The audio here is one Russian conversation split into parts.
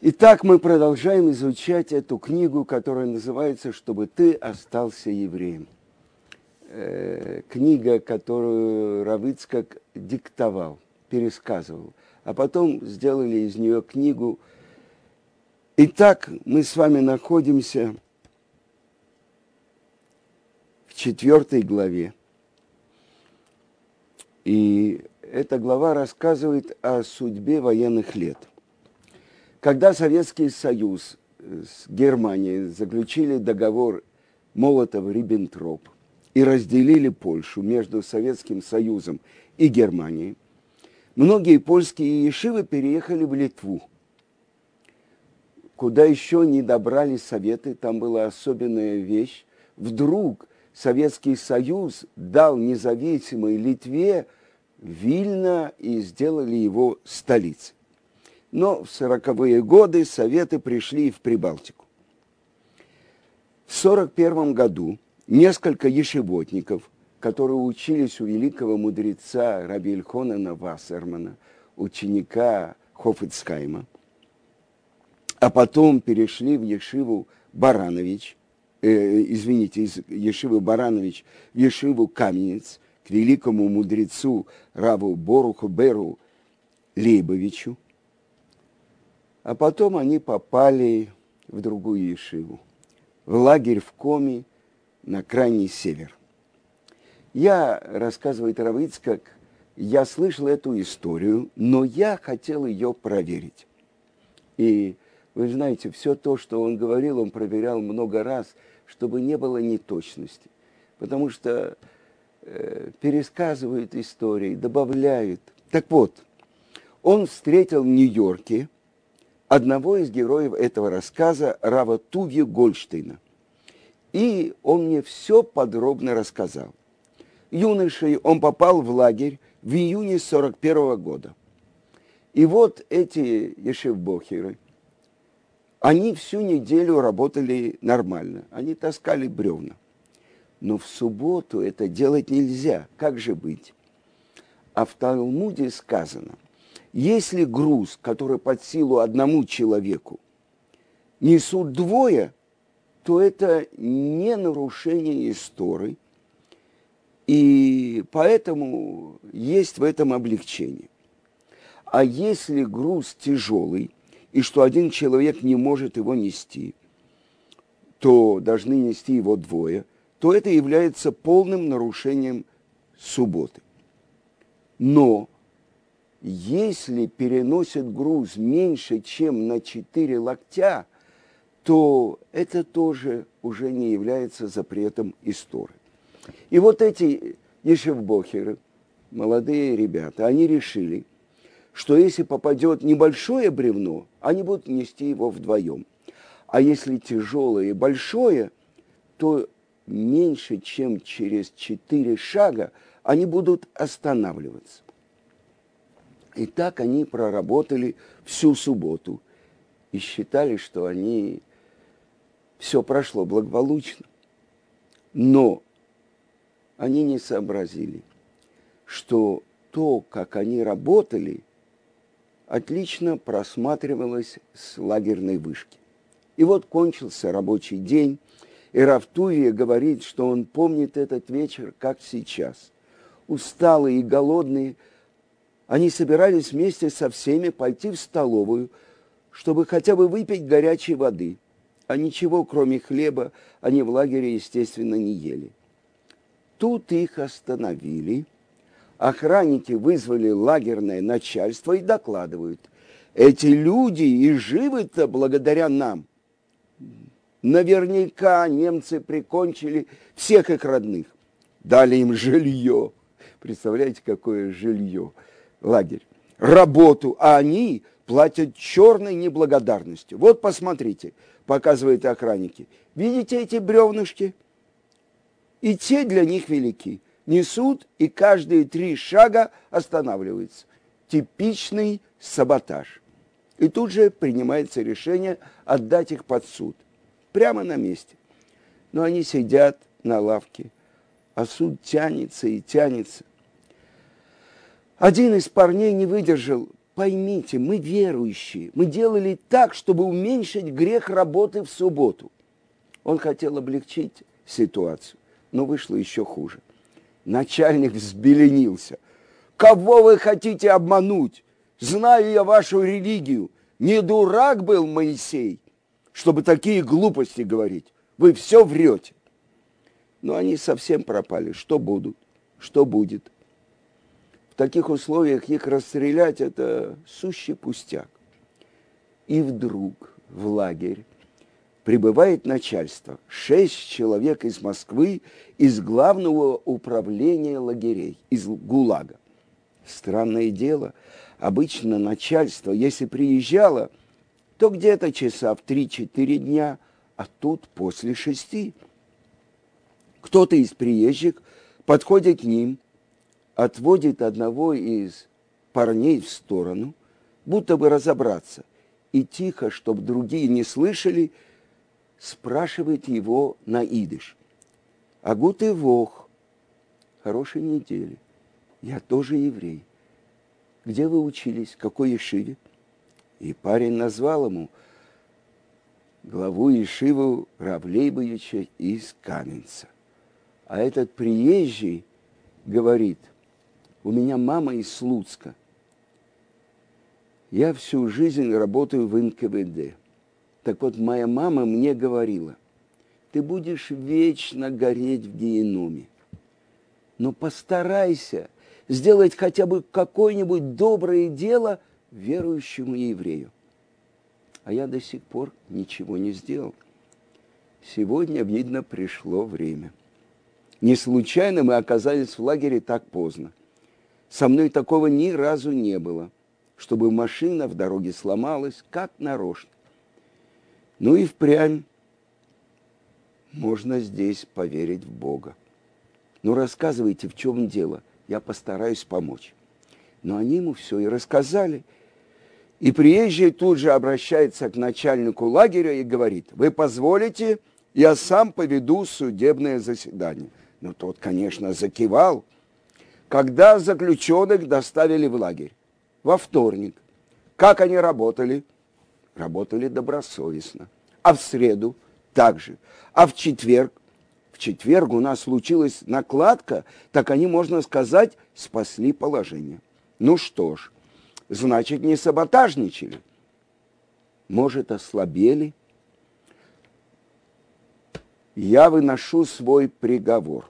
Итак, мы продолжаем изучать эту книгу, которая называется «Чтобы ты остался евреем». Э, книга, которую Равыцкак диктовал, пересказывал, а потом сделали из нее книгу. Итак, мы с вами находимся в четвертой главе. И эта глава рассказывает о судьбе военных лет – когда Советский Союз с Германией заключили договор Молотов-Риббентроп и разделили Польшу между Советским Союзом и Германией, многие польские ешивы переехали в Литву, куда еще не добрались Советы, там была особенная вещь. Вдруг Советский Союз дал независимой Литве Вильно и сделали его столицей. Но в сороковые годы Советы пришли в Прибалтику. В 1941 году несколько ешеботников, которые учились у великого мудреца Раби Ильхонана Вассермана, ученика Хофицкайма, а потом перешли в Ешиву Баранович, э, извините, из Ешивы Баранович в Ешиву Каменец, к великому мудрецу Раву Боруху Беру Лейбовичу – а потом они попали в другую Ешиву, в лагерь в Коми на крайний север. Я, рассказывает Равицкак, я слышал эту историю, но я хотел ее проверить. И вы знаете, все то, что он говорил, он проверял много раз, чтобы не было неточности. Потому что э, пересказывают истории, добавляют. Так вот, он встретил в Нью-Йорке одного из героев этого рассказа, Рава Туги Гольштейна. И он мне все подробно рассказал. Юношей он попал в лагерь в июне 41 года. И вот эти ешевбохеры, они всю неделю работали нормально. Они таскали бревна. Но в субботу это делать нельзя. Как же быть? А в Талмуде сказано – если груз, который под силу одному человеку, несут двое, то это не нарушение истории, и поэтому есть в этом облегчение. А если груз тяжелый, и что один человек не может его нести, то должны нести его двое, то это является полным нарушением субботы. Но если переносит груз меньше, чем на 4 локтя, то это тоже уже не является запретом истории. И вот эти ешевбохеры, молодые ребята, они решили, что если попадет небольшое бревно, они будут нести его вдвоем. А если тяжелое и большое, то меньше, чем через четыре шага они будут останавливаться. И так они проработали всю субботу и считали, что они все прошло благополучно. Но они не сообразили, что то, как они работали, отлично просматривалось с лагерной вышки. И вот кончился рабочий день, и Рафтувия говорит, что он помнит этот вечер, как сейчас. Усталые и голодные – они собирались вместе со всеми пойти в столовую, чтобы хотя бы выпить горячей воды. А ничего, кроме хлеба, они в лагере, естественно, не ели. Тут их остановили. Охранники вызвали лагерное начальство и докладывают. Эти люди и живы-то благодаря нам. Наверняка немцы прикончили всех их родных. Дали им жилье. Представляете, какое жилье? Лагерь, работу, а они платят черной неблагодарностью. Вот посмотрите, показывают охранники. Видите эти бревнышки? И те для них велики. Несут, и каждые три шага останавливаются. Типичный саботаж. И тут же принимается решение отдать их под суд. Прямо на месте. Но они сидят на лавке, а суд тянется и тянется. Один из парней не выдержал, поймите, мы верующие, мы делали так, чтобы уменьшить грех работы в субботу. Он хотел облегчить ситуацию, но вышло еще хуже. Начальник взбеленился. Кого вы хотите обмануть? Знаю я вашу религию. Не дурак был Моисей, чтобы такие глупости говорить. Вы все врете. Но они совсем пропали. Что будут? Что будет? Таких условиях их расстрелять – это сущий пустяк. И вдруг в лагерь прибывает начальство. Шесть человек из Москвы, из главного управления лагерей, из ГУЛАГа. Странное дело, обычно начальство, если приезжало, то где-то часа в 3-4 дня, а тут после шести. Кто-то из приезжих подходит к ним, отводит одного из парней в сторону, будто бы разобраться, и тихо, чтобы другие не слышали, спрашивает его на идыш. А ты вох? Хорошей недели. Я тоже еврей. Где вы учились? Какой ешиве? И парень назвал ему главу Ешиву Равлейбовича из Каменца. А этот приезжий говорит, у меня мама из Слуцка. Я всю жизнь работаю в НКВД. Так вот, моя мама мне говорила, ты будешь вечно гореть в геноме. Но постарайся сделать хотя бы какое-нибудь доброе дело верующему еврею. А я до сих пор ничего не сделал. Сегодня, видно, пришло время. Не случайно мы оказались в лагере так поздно. Со мной такого ни разу не было, чтобы машина в дороге сломалась, как нарочно. Ну и впрямь можно здесь поверить в Бога. Ну рассказывайте, в чем дело, я постараюсь помочь. Но они ему все и рассказали. И приезжий тут же обращается к начальнику лагеря и говорит, вы позволите, я сам поведу судебное заседание. Ну, тот, конечно, закивал. Когда заключенных доставили в лагерь? Во вторник. Как они работали? работали добросовестно. А в среду также. А в четверг, в четверг у нас случилась накладка, так они, можно сказать, спасли положение. Ну что ж, значит, не саботажничали. Может, ослабели. Я выношу свой приговор.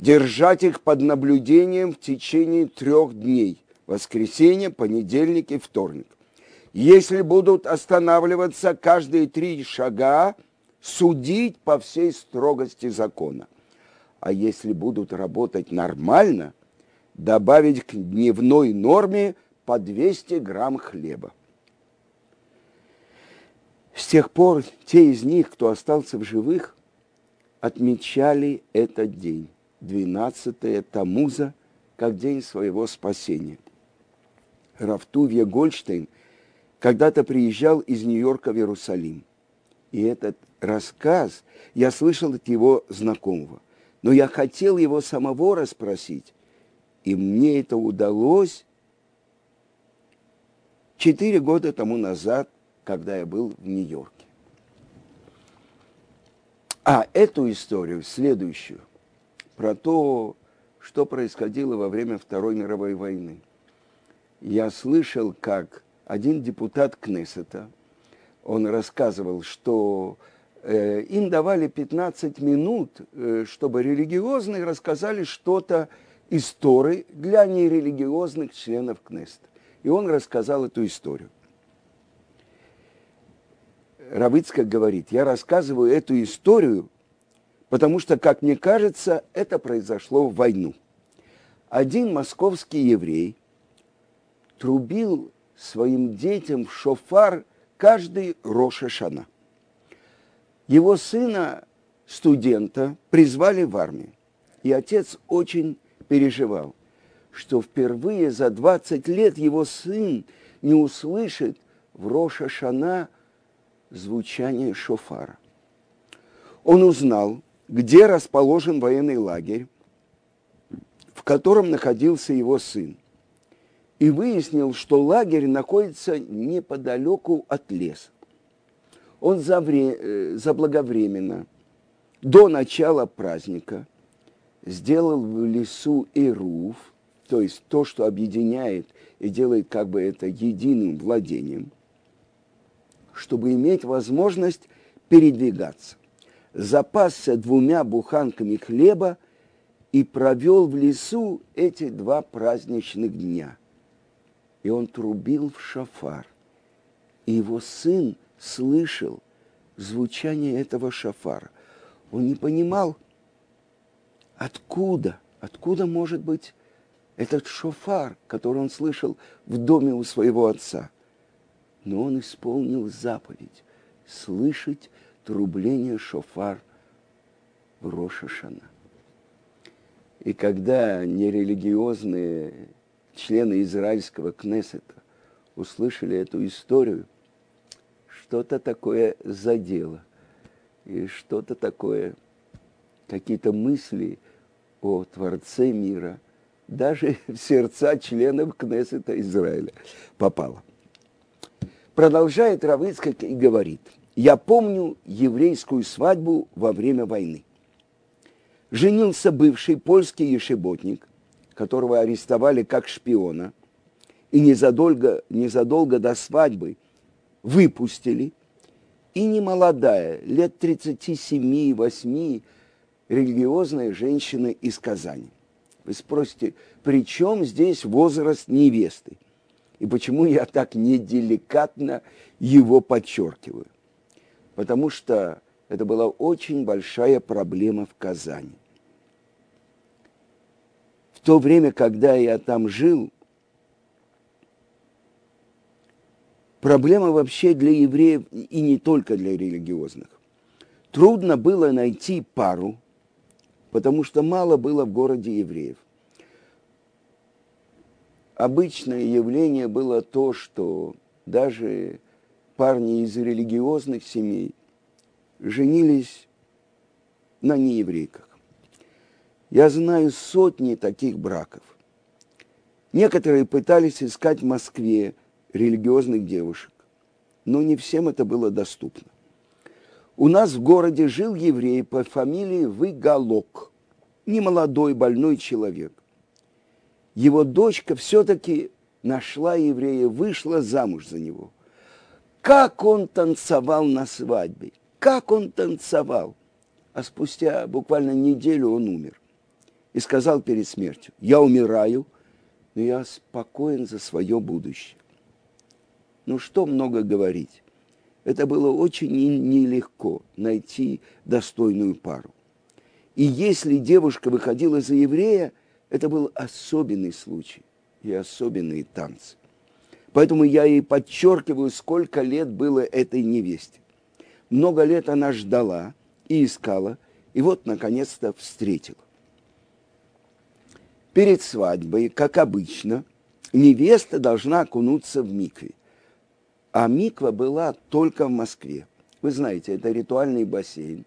Держать их под наблюдением в течение трех дней. Воскресенье, понедельник и вторник. Если будут останавливаться каждые три шага, судить по всей строгости закона. А если будут работать нормально, добавить к дневной норме по 200 грамм хлеба. С тех пор те из них, кто остался в живых, отмечали этот день, 12 Тамуза, как день своего спасения. Рафтувья Гольштейн – когда-то приезжал из Нью-Йорка в Иерусалим. И этот рассказ я слышал от его знакомого. Но я хотел его самого расспросить. И мне это удалось четыре года тому назад, когда я был в Нью-Йорке. А эту историю, следующую, про то, что происходило во время Второй мировой войны, я слышал, как один депутат Кнессета, он рассказывал, что э, им давали 15 минут, э, чтобы религиозные рассказали что-то из Торы для нерелигиозных членов Кнессета. И он рассказал эту историю. Равыцкак говорит, я рассказываю эту историю, потому что, как мне кажется, это произошло в войну. Один московский еврей трубил своим детям в шофар каждый Роша Шана. Его сына, студента, призвали в армию. И отец очень переживал, что впервые за 20 лет его сын не услышит в Роша Шана звучание шофара. Он узнал, где расположен военный лагерь, в котором находился его сын. и выяснил, что лагерь находится неподалеку от леса. Он забре... заблаговременно, до начала праздника, сделал в лесу Ируф, то есть то, что объединяет и делает как бы это единым владением, чтобы иметь возможность передвигаться. Запасся двумя буханками хлеба и провел в лесу эти два праздничных дня. И он трубил в шафар. И его сын слышал звучание этого шафара. Он не понимал, откуда, откуда может быть этот шофар, который он слышал в доме у своего отца. Но он исполнил заповедь слышать трубление шофар в Рошашана. И когда нерелигиозные члены израильского Кнессета услышали эту историю, что-то такое задело, и что-то такое, какие-то мысли о Творце мира – даже в сердца членов Кнессета Израиля попало. Продолжает Равыцкак и говорит, я помню еврейскую свадьбу во время войны. Женился бывший польский ешеботник, которого арестовали как шпиона, и незадолго, незадолго до свадьбы выпустили, и немолодая, лет 37-8, религиозная женщина из Казани. Вы спросите, при чем здесь возраст невесты? И почему я так неделикатно его подчеркиваю? Потому что это была очень большая проблема в Казани. В то время, когда я там жил, проблема вообще для евреев и не только для религиозных. Трудно было найти пару, потому что мало было в городе евреев. Обычное явление было то, что даже парни из религиозных семей женились на нееврейках. Я знаю сотни таких браков. Некоторые пытались искать в Москве религиозных девушек, но не всем это было доступно. У нас в городе жил еврей по фамилии Выголок, немолодой больной человек. Его дочка все-таки нашла еврея, вышла замуж за него. Как он танцевал на свадьбе, как он танцевал. А спустя буквально неделю он умер. И сказал перед смертью, я умираю, но я спокоен за свое будущее. Ну что много говорить это было очень нелегко найти достойную пару. И если девушка выходила за еврея, это был особенный случай и особенные танцы. Поэтому я и подчеркиваю, сколько лет было этой невесте. Много лет она ждала и искала, и вот, наконец-то, встретила. Перед свадьбой, как обычно, невеста должна окунуться в микве. А миква была только в Москве. Вы знаете, это ритуальный бассейн.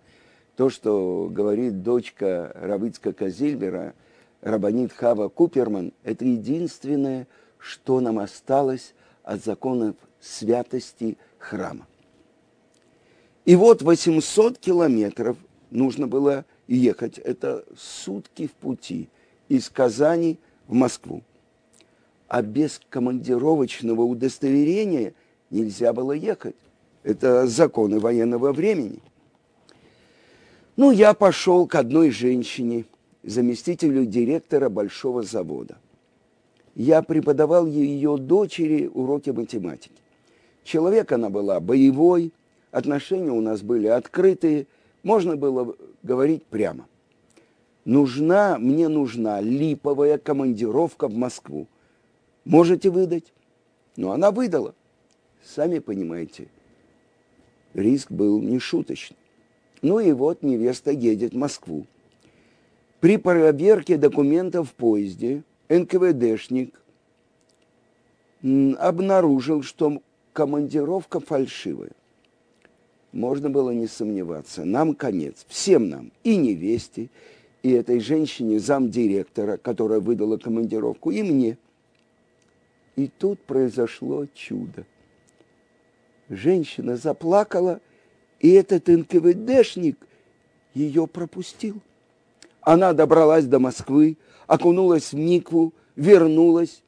То, что говорит дочка Равицка Казильбера, Рабанит Хава Куперман, это единственное, что нам осталось от законов святости храма. И вот 800 километров нужно было ехать. Это сутки в пути из Казани в Москву. А без командировочного удостоверения – нельзя было ехать. Это законы военного времени. Ну, я пошел к одной женщине, заместителю директора большого завода. Я преподавал ее дочери уроки математики. Человек она была боевой, отношения у нас были открытые, можно было говорить прямо. Нужна, мне нужна липовая командировка в Москву. Можете выдать? Ну, она выдала. Сами понимаете, риск был нешуточный. Ну и вот невеста едет в Москву. При проверке документов в поезде НКВДшник обнаружил, что командировка фальшивая. Можно было не сомневаться. Нам конец. Всем нам. И невесте, и этой женщине, замдиректора, которая выдала командировку, и мне. И тут произошло чудо. Женщина заплакала, и этот НКВДшник ее пропустил. Она добралась до Москвы, окунулась в Никву, вернулась.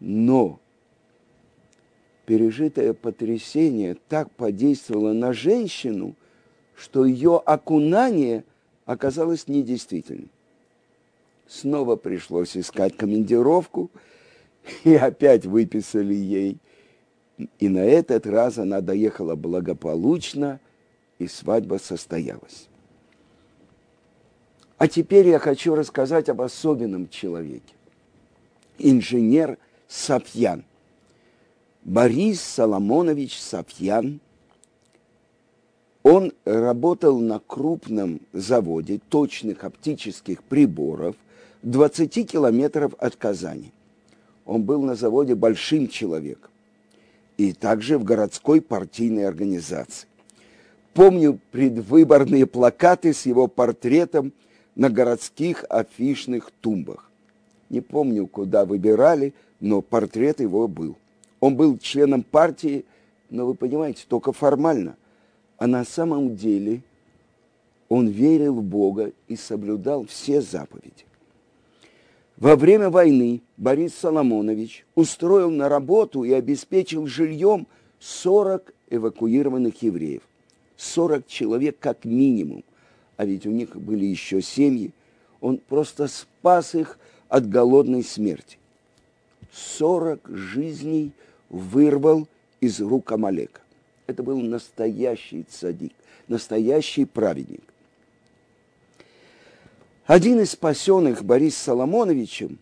Но пережитое потрясение так подействовало на женщину, что ее окунание оказалось недействительным. Снова пришлось искать командировку, и опять выписали ей. И на этот раз она доехала благополучно, и свадьба состоялась. А теперь я хочу рассказать об особенном человеке. Инженер Сапьян. Борис Соломонович Сапьян. Он работал на крупном заводе точных оптических приборов 20 километров от Казани. Он был на заводе большим человеком и также в городской партийной организации. Помню предвыборные плакаты с его портретом – на городских афишных тумбах. Не помню, куда выбирали, но портрет его был. Он был членом партии, но вы понимаете, только формально. А на самом деле он верил в Бога и соблюдал все заповеди. Во время войны Борис Соломонович устроил на работу и обеспечил жильем 40 эвакуированных евреев. 40 человек как минимум – а ведь у них были еще семьи, он просто спас их от голодной смерти. Сорок жизней вырвал из рук Амалека. Это был настоящий цадик, настоящий праведник. Один из спасенных Борис Соломоновичем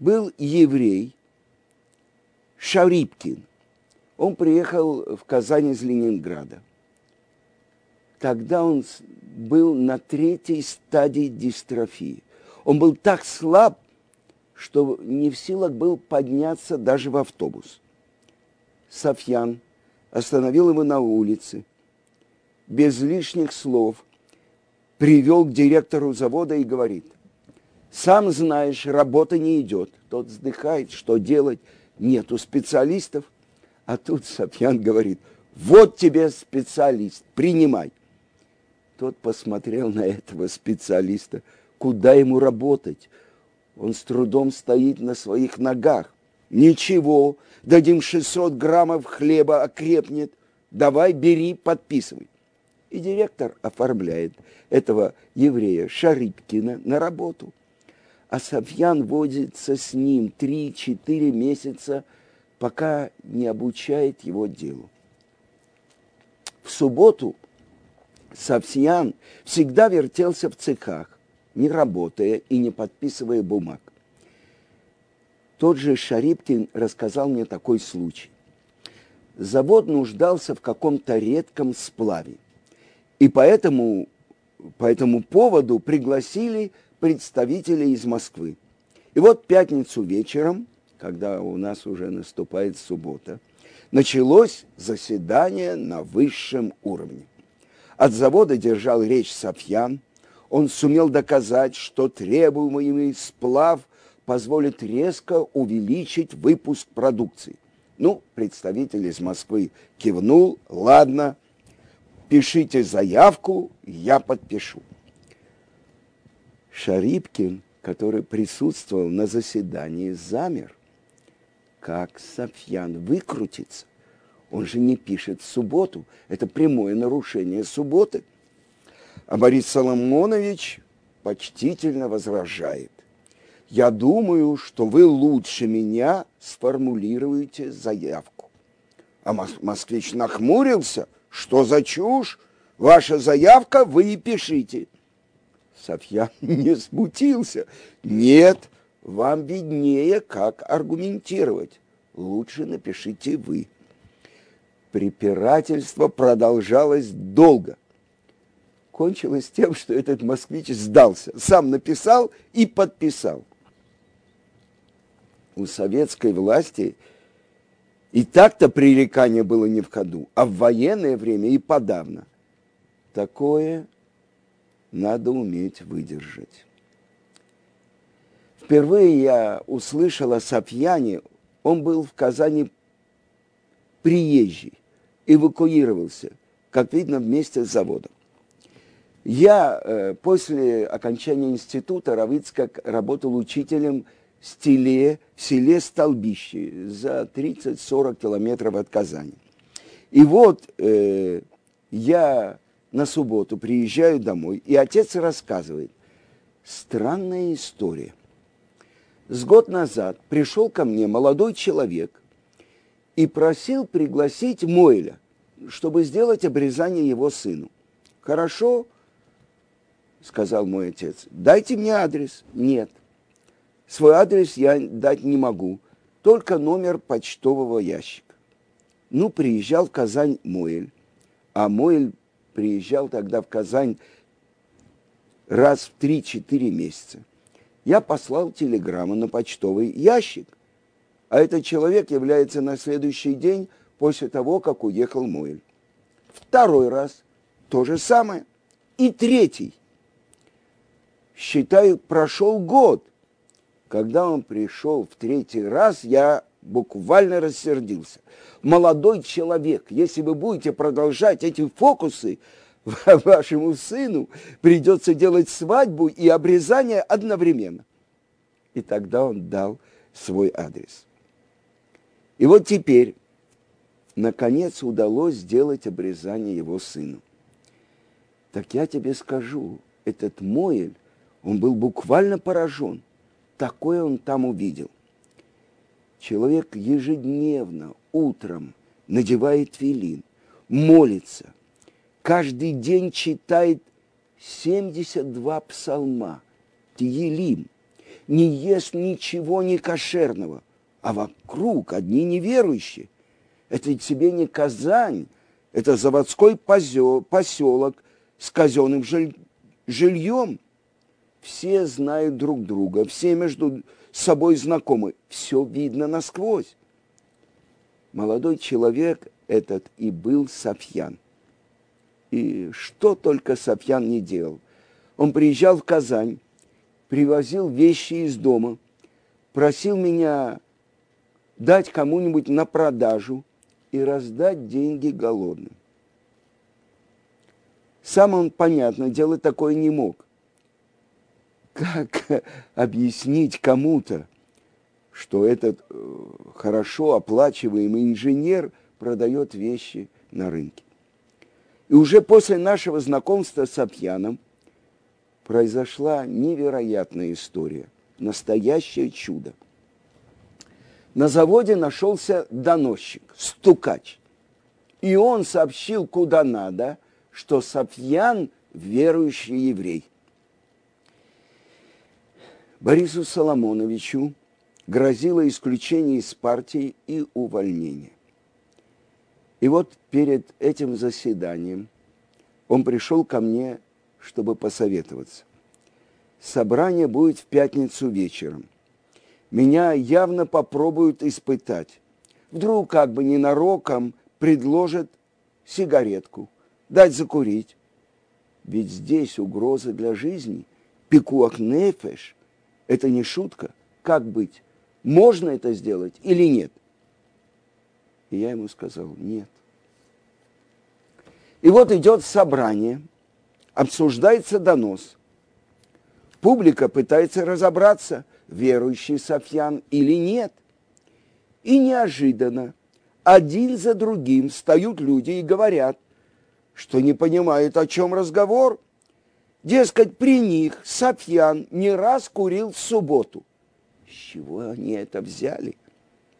был еврей Шарипкин. Он приехал в Казань из Ленинграда. Тогда он был на третьей стадии дистрофии. Он был так слаб, что не в силах был подняться даже в автобус. Софьян остановил его на улице, без лишних слов, привел к директору завода и говорит, сам знаешь, работа не идет. Тот вздыхает, что делать, нету специалистов. А тут Софьян говорит, вот тебе специалист, принимай. Тот посмотрел на этого специалиста, куда ему работать. Он с трудом стоит на своих ногах. Ничего, дадим 600 граммов хлеба, окрепнет. Давай, бери, подписывай. И директор оформляет этого еврея Шарипкина на работу. А Софьян возится с ним 3-4 месяца, пока не обучает его делу. В субботу – Савсиян всегда вертелся в цехах, не работая и не подписывая бумаг. Тот же Шарипкин рассказал мне такой случай. Завод нуждался в каком-то редком сплаве. И поэтому, по этому поводу пригласили представителей из Москвы. И вот пятницу вечером, когда у нас уже наступает суббота, началось заседание на высшем уровне. От завода держал речь Софьян. Он сумел доказать, что требуемый сплав позволит резко увеличить выпуск продукции. Ну, представитель из Москвы кивнул, ладно, пишите заявку, я подпишу. Шарипкин, который присутствовал на заседании, замер. Как Софьян выкрутится? Он же не пишет субботу. Это прямое нарушение субботы. А Борис Соломонович почтительно возражает. Я думаю, что вы лучше меня сформулируете заявку. А москвич нахмурился. Что за чушь? Ваша заявка вы и пишите. Софья не смутился. Нет, вам виднее, как аргументировать. Лучше напишите вы препирательство продолжалось долго. Кончилось тем, что этот москвич сдался. Сам написал и подписал. У советской власти и так-то пререкание было не в ходу, а в военное время и подавно. Такое надо уметь выдержать. Впервые я услышал о Сапьяне, он был в Казани приезжий, эвакуировался, как видно, вместе с заводом. Я э, после окончания института Равицкак работал учителем в селе, в селе Столбище за 30-40 километров от Казани. И вот э, я на субботу приезжаю домой, и отец рассказывает, странная история. С год назад пришел ко мне молодой человек и просил пригласить Мойля, чтобы сделать обрезание его сыну. Хорошо, сказал мой отец, дайте мне адрес. Нет, свой адрес я дать не могу, только номер почтового ящика. Ну, приезжал в Казань Моэль, а Моэль приезжал тогда в Казань раз в 3-4 месяца. Я послал телеграмму на почтовый ящик, а этот человек является на следующий день после того, как уехал Моэль. Второй раз то же самое. И третий – считаю, прошел год. Когда он пришел в третий раз, я буквально рассердился. Молодой человек, если вы будете продолжать эти фокусы, вашему сыну придется делать свадьбу и обрезание одновременно. И тогда он дал свой адрес. И вот теперь, наконец, удалось сделать обрезание его сыну. Так я тебе скажу, этот Моэль он был буквально поражен. Такое он там увидел. Человек ежедневно, утром надевает филин, молится, каждый день читает 72 псалма, Тиелим, не ест ничего не кошерного, а вокруг одни неверующие. Это тебе не Казань, это заводской поселок с казенным жильем – все знают друг друга, все между собой знакомы, все видно насквозь. Молодой человек этот и был Сафьян. И что только Сафьян не делал. Он приезжал в Казань, привозил вещи из дома, просил меня дать кому-нибудь на продажу и раздать деньги голодным. Сам он, понятно, делать такое не мог как объяснить кому-то, что этот э, хорошо оплачиваемый инженер продает вещи на рынке. И уже после нашего знакомства с Апьяном произошла невероятная история, настоящее чудо. На заводе нашелся доносчик, стукач. И он сообщил куда надо, что Сапьян верующий еврей – Борису Соломоновичу грозило исключение из партии и увольнение. И вот перед этим заседанием он пришел ко мне, чтобы посоветоваться. Собрание будет в пятницу вечером. Меня явно попробуют испытать. Вдруг как бы ненароком предложат сигаретку, дать закурить. Ведь здесь угроза для жизни. Пикуах нефеш – это не шутка. Как быть? Можно это сделать или нет? И я ему сказал, нет. И вот идет собрание, обсуждается донос. Публика пытается разобраться, верующий Софьян или нет. И неожиданно один за другим встают люди и говорят, что не понимают, о чем разговор – Дескать, при них Сапьян не раз курил в субботу. С чего они это взяли?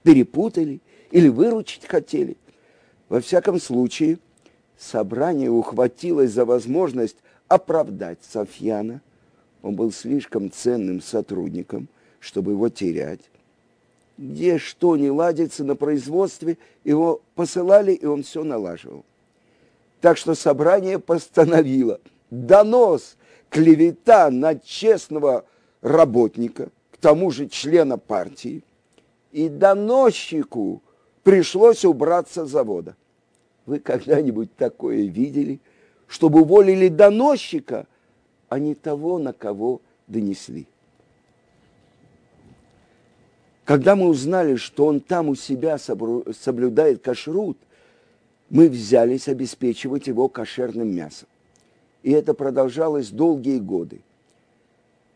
Перепутали или выручить хотели? Во всяком случае, собрание ухватилось за возможность оправдать Софьяна. Он был слишком ценным сотрудником, чтобы его терять. Где что не ладится на производстве, его посылали, и он все налаживал. Так что собрание постановило – донос, клевета на честного работника, к тому же члена партии, и доносчику пришлось убраться с завода. Вы когда-нибудь такое видели, чтобы уволили доносчика, а не того, на кого донесли? Когда мы узнали, что он там у себя соблюдает кашрут, мы взялись обеспечивать его кошерным мясом. И это продолжалось долгие годы.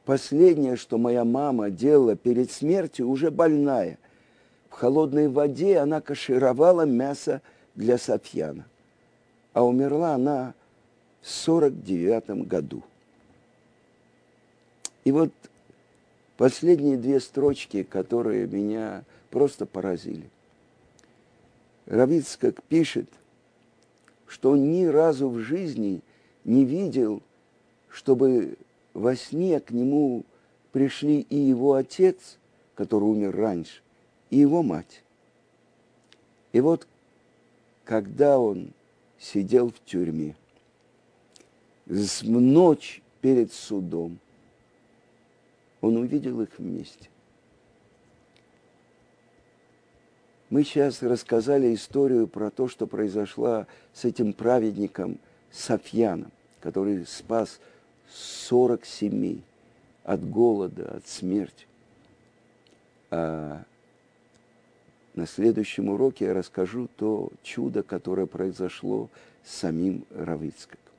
Последнее, что моя мама делала перед смертью, уже больная. В холодной воде она кашировала мясо для Софьяна. А умерла она в 49 году. И вот последние две строчки, которые меня просто поразили. Равицкак пишет, что он ни разу в жизни не видел, чтобы во сне к нему пришли и его отец, который умер раньше, и его мать. И вот когда он сидел в тюрьме, с ночь перед судом, он увидел их вместе. Мы сейчас рассказали историю про то, что произошло с этим праведником Софьяном, который спас 40 семей от голода, от смерти. А на следующем уроке я расскажу то чудо, которое произошло с самим Равицкаком.